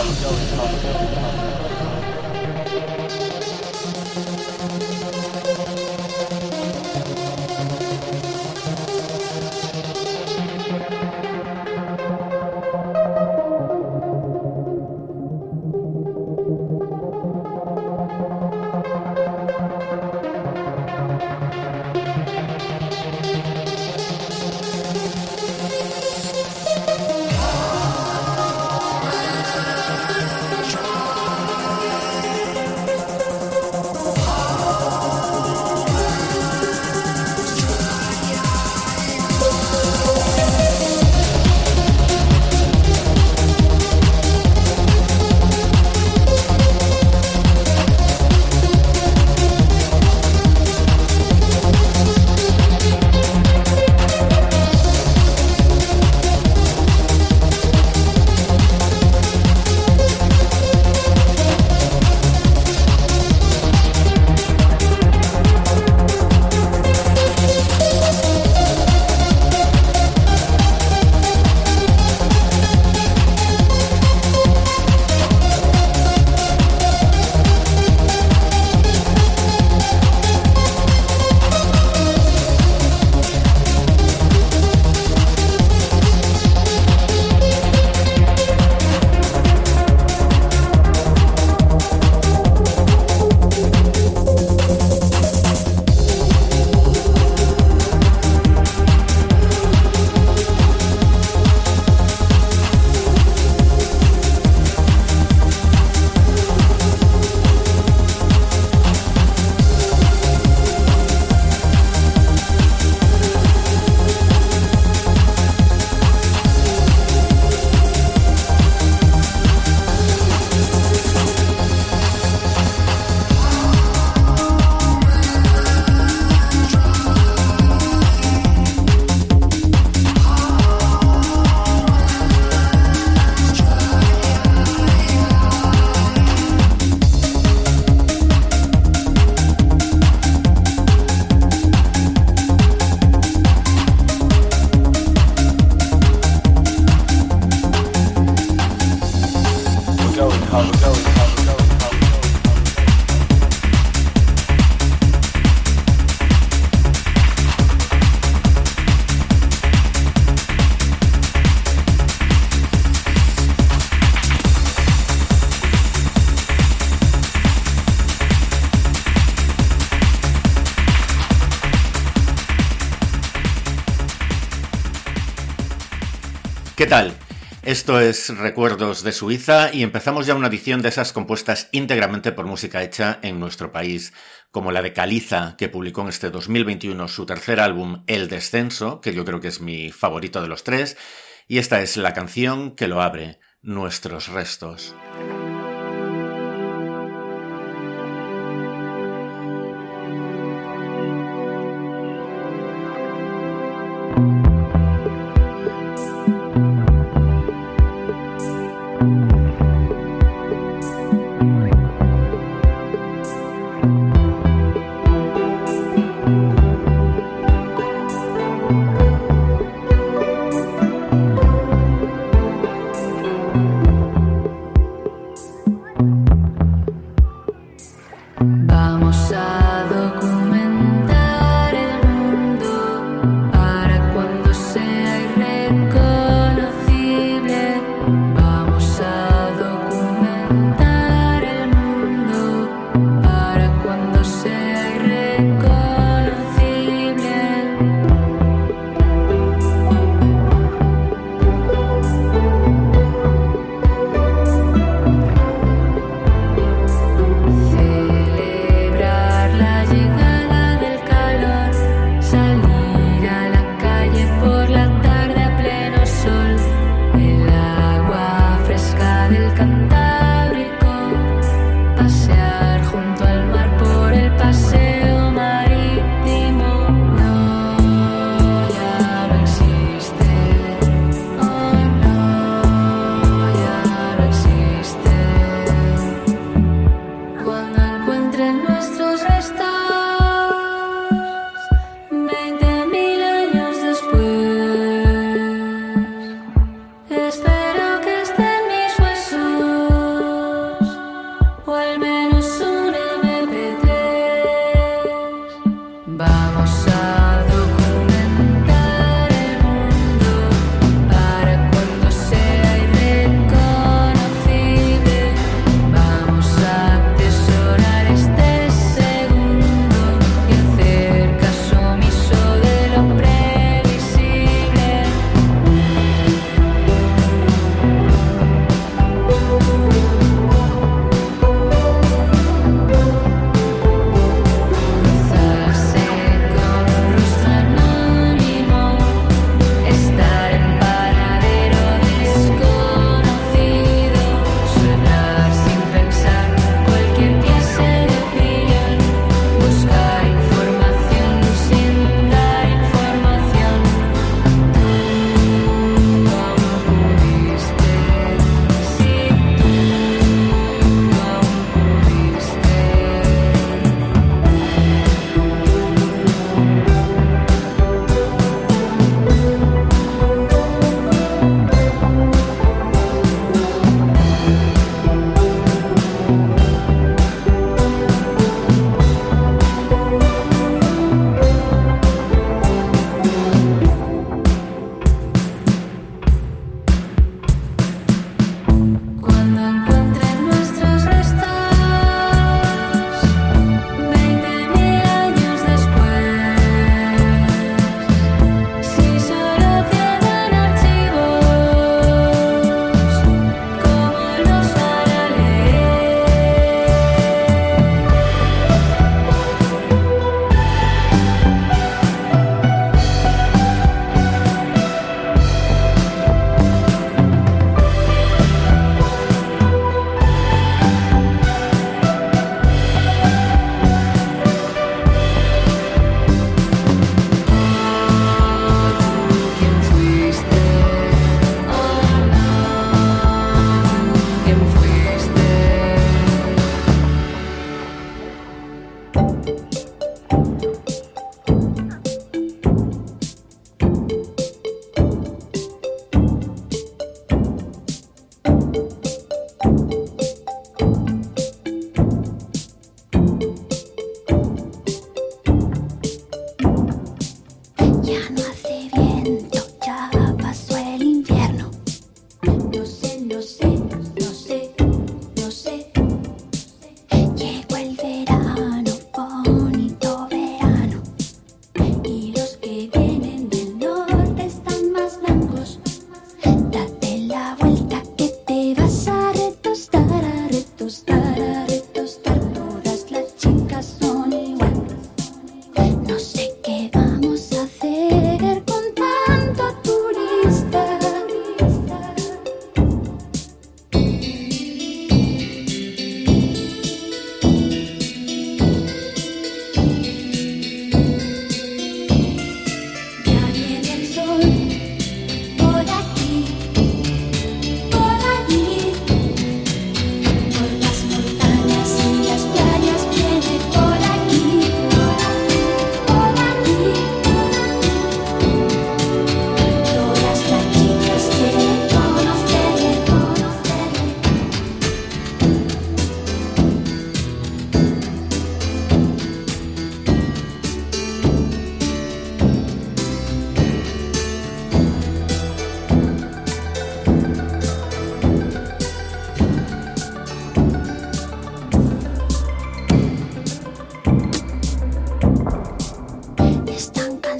خالص Esto es Recuerdos de Suiza y empezamos ya una edición de esas compuestas íntegramente por música hecha en nuestro país, como la de Caliza, que publicó en este 2021 su tercer álbum El Descenso, que yo creo que es mi favorito de los tres, y esta es la canción que lo abre, Nuestros Restos.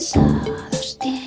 さあして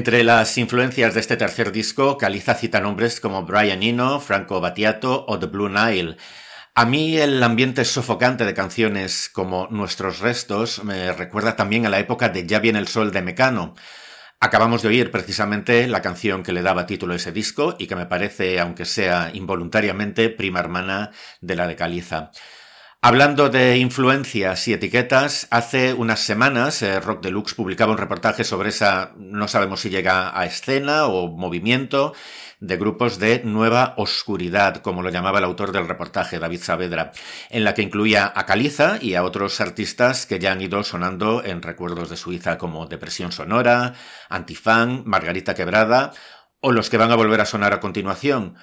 Entre las influencias de este tercer disco, Caliza cita nombres como Brian Eno, Franco Battiato o The Blue Nile. A mí el ambiente sofocante de canciones como Nuestros Restos me recuerda también a la época de Ya viene el sol de Mecano. Acabamos de oír precisamente la canción que le daba título a ese disco y que me parece, aunque sea involuntariamente, prima hermana de la de Caliza. Hablando de influencias y etiquetas, hace unas semanas eh, Rock Deluxe publicaba un reportaje sobre esa, no sabemos si llega a escena o movimiento, de grupos de nueva oscuridad, como lo llamaba el autor del reportaje, David Saavedra, en la que incluía a Caliza y a otros artistas que ya han ido sonando en recuerdos de Suiza como Depresión Sonora, Antifan, Margarita Quebrada, o los que van a volver a sonar a continuación,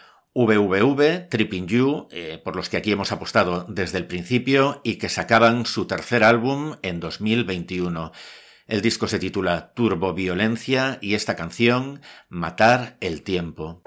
VVV, Tripping You, eh, por los que aquí hemos apostado desde el principio y que sacaban su tercer álbum en 2021. El disco se titula Turbo Violencia y esta canción, Matar el Tiempo.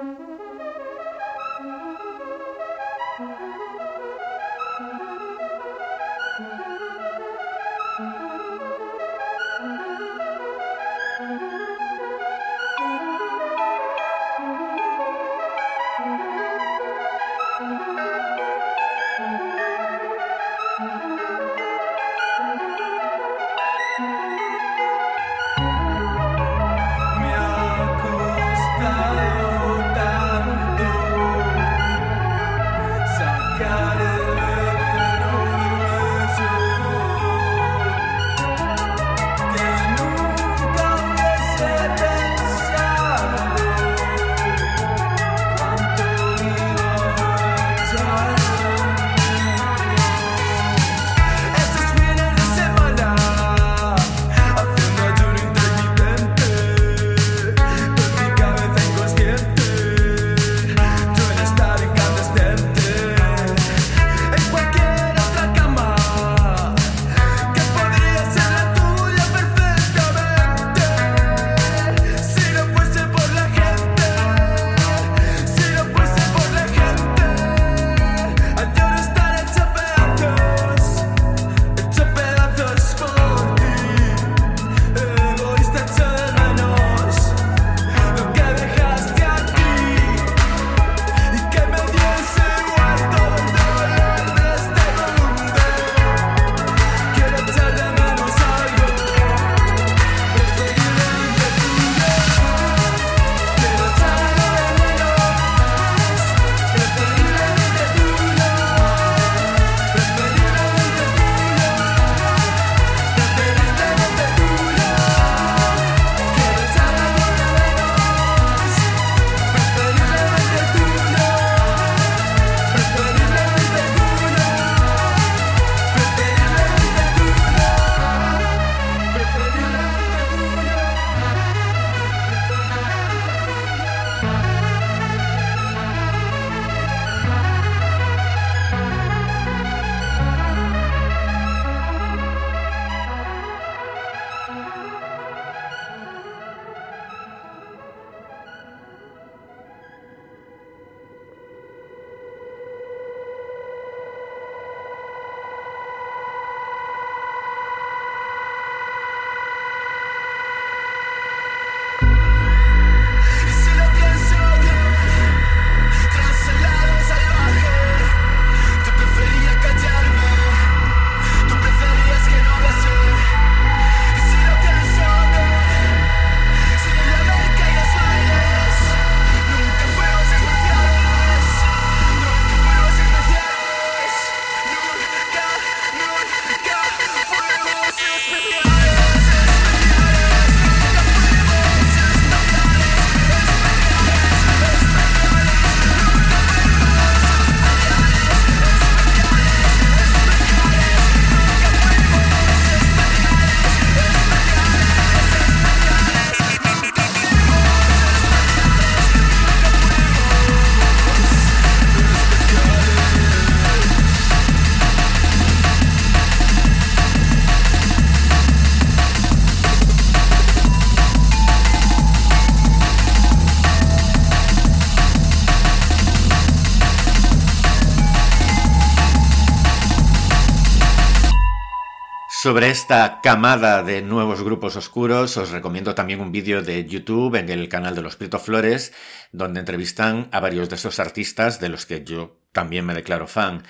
Sobre esta camada de nuevos grupos oscuros os recomiendo también un vídeo de YouTube en el canal de los Prieto Flores, donde entrevistan a varios de esos artistas de los que yo también me declaro fan.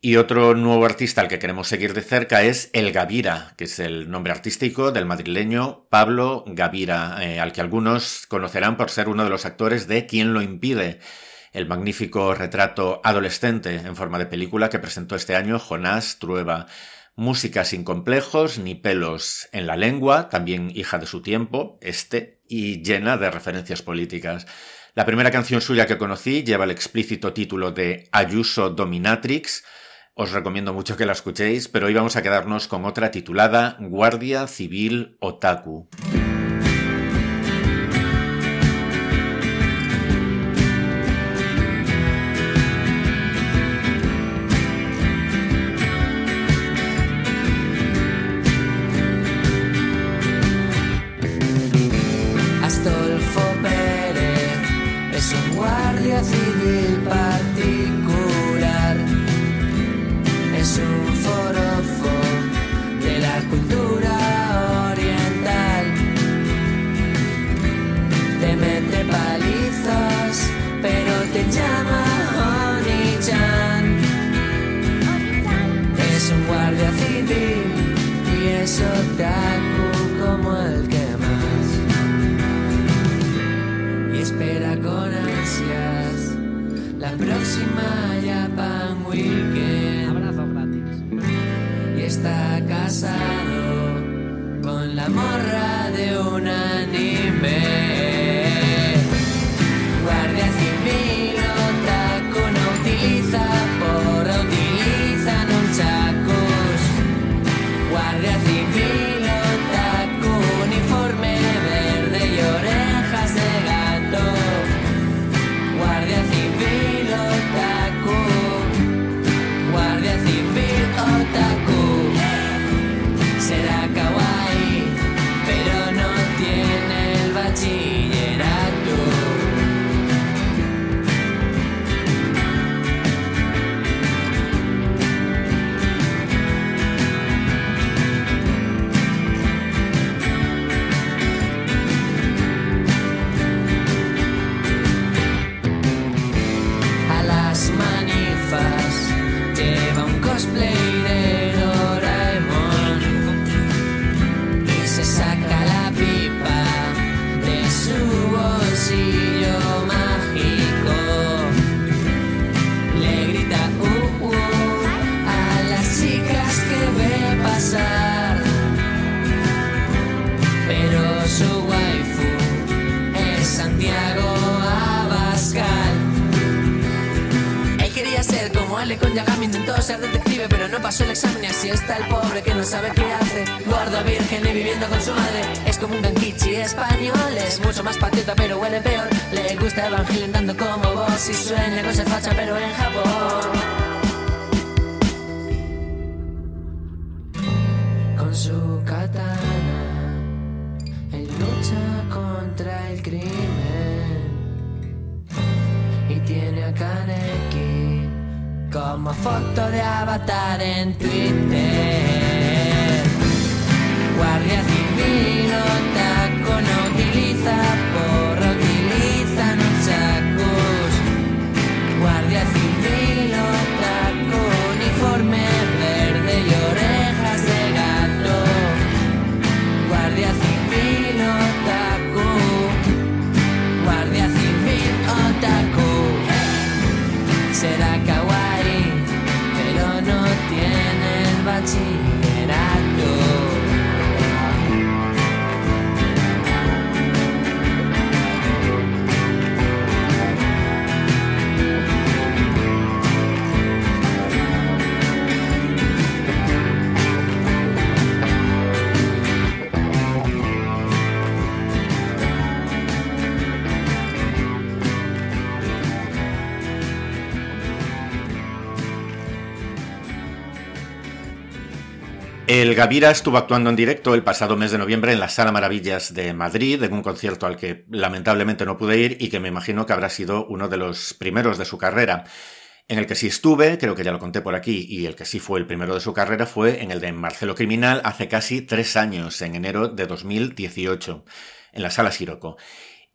Y otro nuevo artista al que queremos seguir de cerca es El Gavira, que es el nombre artístico del madrileño Pablo Gavira, eh, al que algunos conocerán por ser uno de los actores de Quién lo impide, el magnífico retrato adolescente en forma de película que presentó este año Jonás Trueba. Música sin complejos ni pelos en la lengua, también hija de su tiempo, este, y llena de referencias políticas. La primera canción suya que conocí lleva el explícito título de Ayuso Dominatrix, os recomiendo mucho que la escuchéis, pero hoy vamos a quedarnos con otra titulada Guardia Civil Otaku. Himalaya Pan Weekend. Abrazo gratis. Y está casado con la morra. Agilentando como vos. Y suena cosa facha pero en Japón. El Gavira estuvo actuando en directo el pasado mes de noviembre en la Sala Maravillas de Madrid, en un concierto al que lamentablemente no pude ir y que me imagino que habrá sido uno de los primeros de su carrera. En el que sí estuve, creo que ya lo conté por aquí, y el que sí fue el primero de su carrera fue en el de Marcelo Criminal hace casi tres años, en enero de 2018, en la sala Siroco.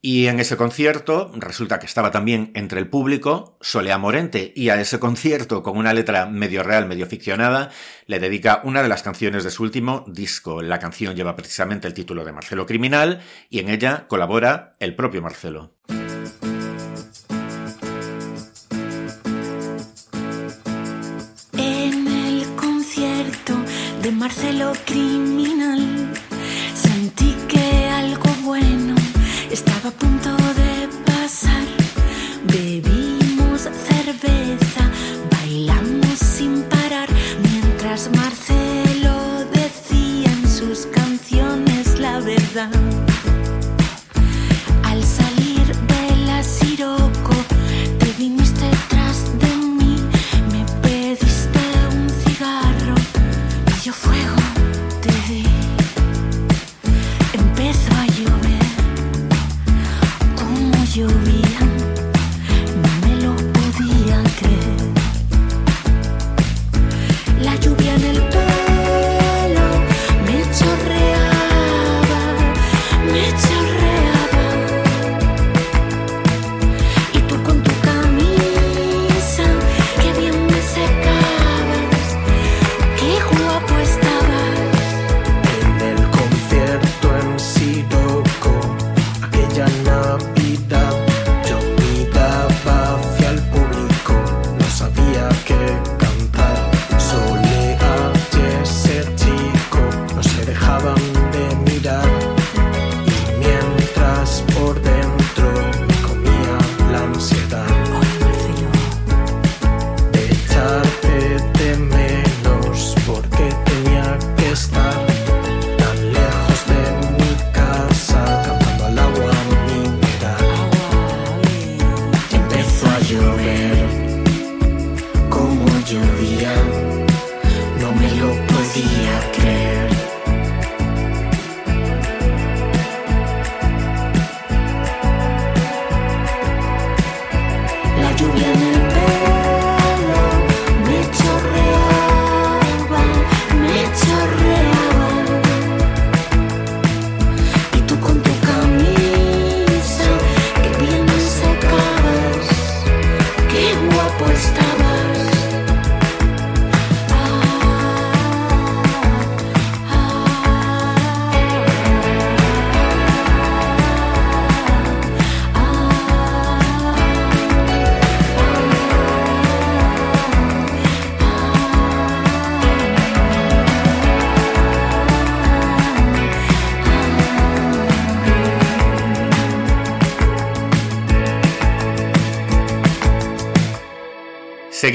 Y en ese concierto resulta que estaba también entre el público Solea Morente y a ese concierto con una letra medio real, medio ficcionada, le dedica una de las canciones de su último disco. La canción lleva precisamente el título de Marcelo Criminal y en ella colabora el propio Marcelo.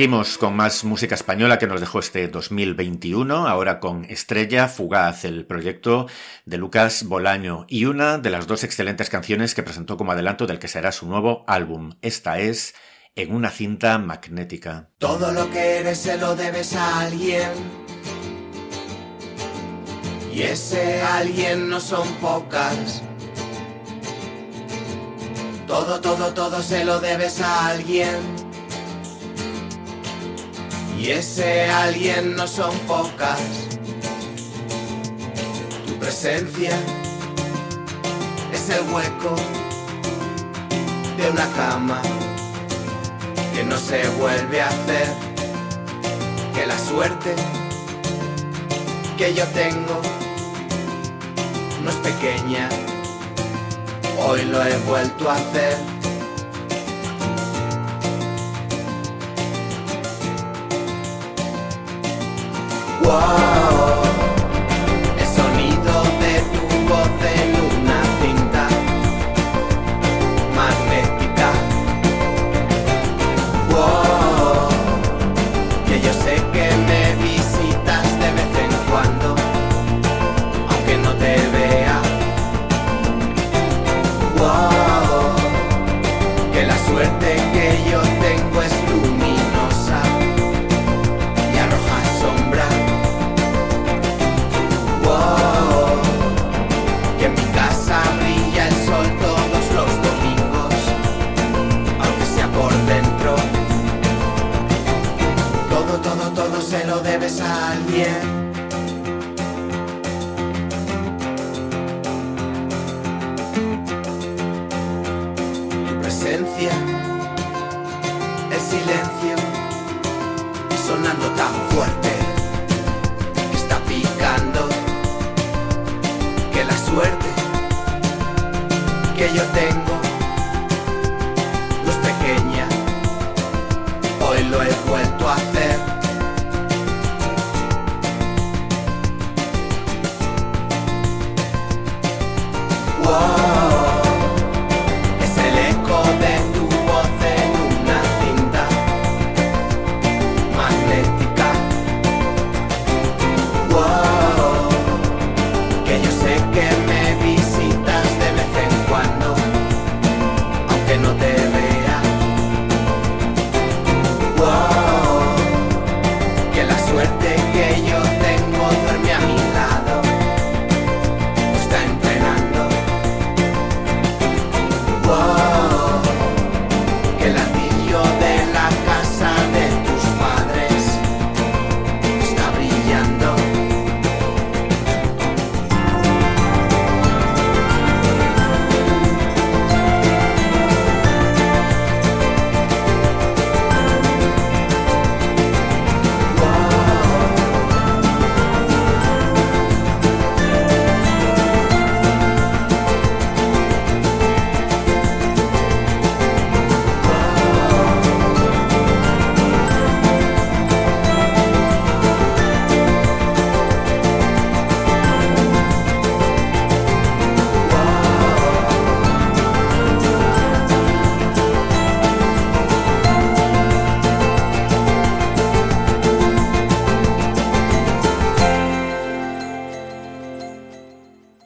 Seguimos con más música española que nos dejó este 2021, ahora con Estrella Fugaz, el proyecto de Lucas Bolaño, y una de las dos excelentes canciones que presentó como adelanto del que será su nuevo álbum. Esta es En una cinta magnética. Todo lo que eres se lo debes a alguien. Y ese alguien no son pocas. Todo, todo, todo se lo debes a alguien. Y ese alguien no son pocas. Tu presencia es el hueco de una cama que no se vuelve a hacer, que la suerte que yo tengo no es pequeña, hoy lo he vuelto a hacer. Wow,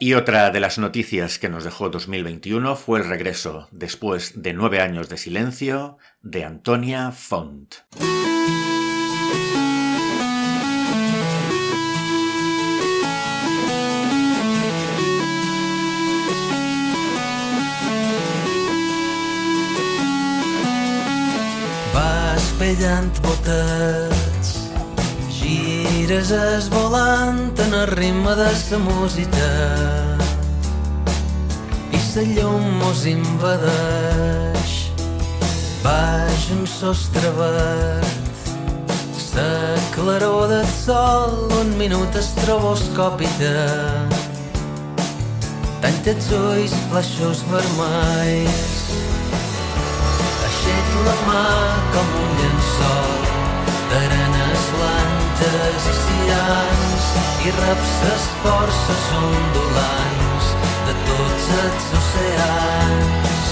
Y otra de las noticias que nos dejó 2021 fue el regreso, después de nueve años de silencio, de Antonia Font. Gires es volant en el ritme de sa música i sa llum mos invadeix. Baix un sostre verd sa claror del sol un minut estroboscòpita tanca els ulls flaixos vermells. Aixec la mà com un llençol blanques i cians i reps les forces ondulants de tots els oceans.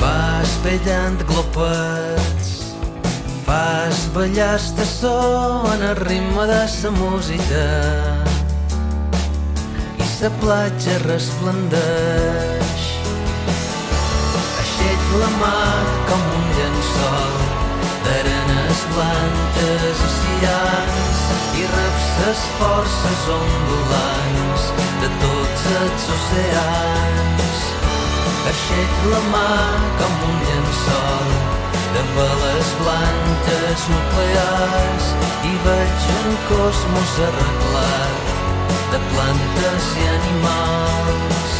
Vas ballant glopets Fas ballar estaçó en el ritme de sa música i sa platja resplendeix. Aixec la mà com un llençol d'arenes blanques i cians i reps ses forces ondulants de tots els oceans. Aixec la mà com un llençol de veles blanques nuclears i veig un cosmos arreglat de plantes i animals.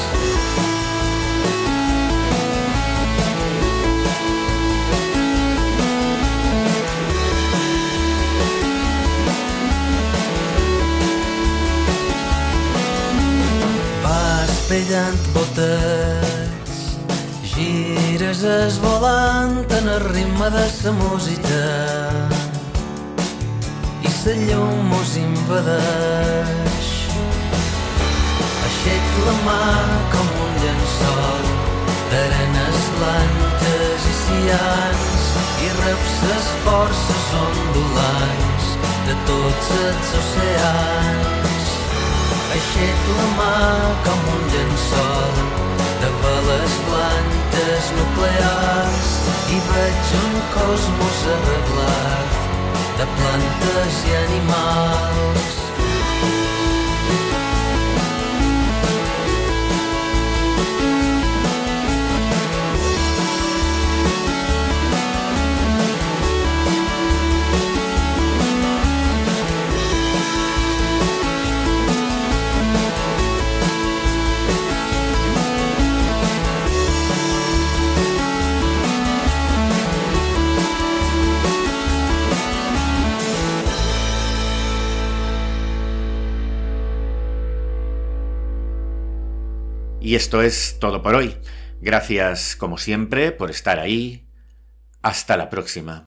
Vas pellant botets Gires es volant en el ritme de sa música i sa llum mos invadeix. Aixec la mà com un llençol d'arenes blanques i cians i reps ses forces ondulants de tots els oceans. Aixec la mà com un llençol de veles blanques nuclears i veig un cosmos arreglat de plantes i animals. Y esto es todo por hoy. Gracias, como siempre, por estar ahí. Hasta la próxima.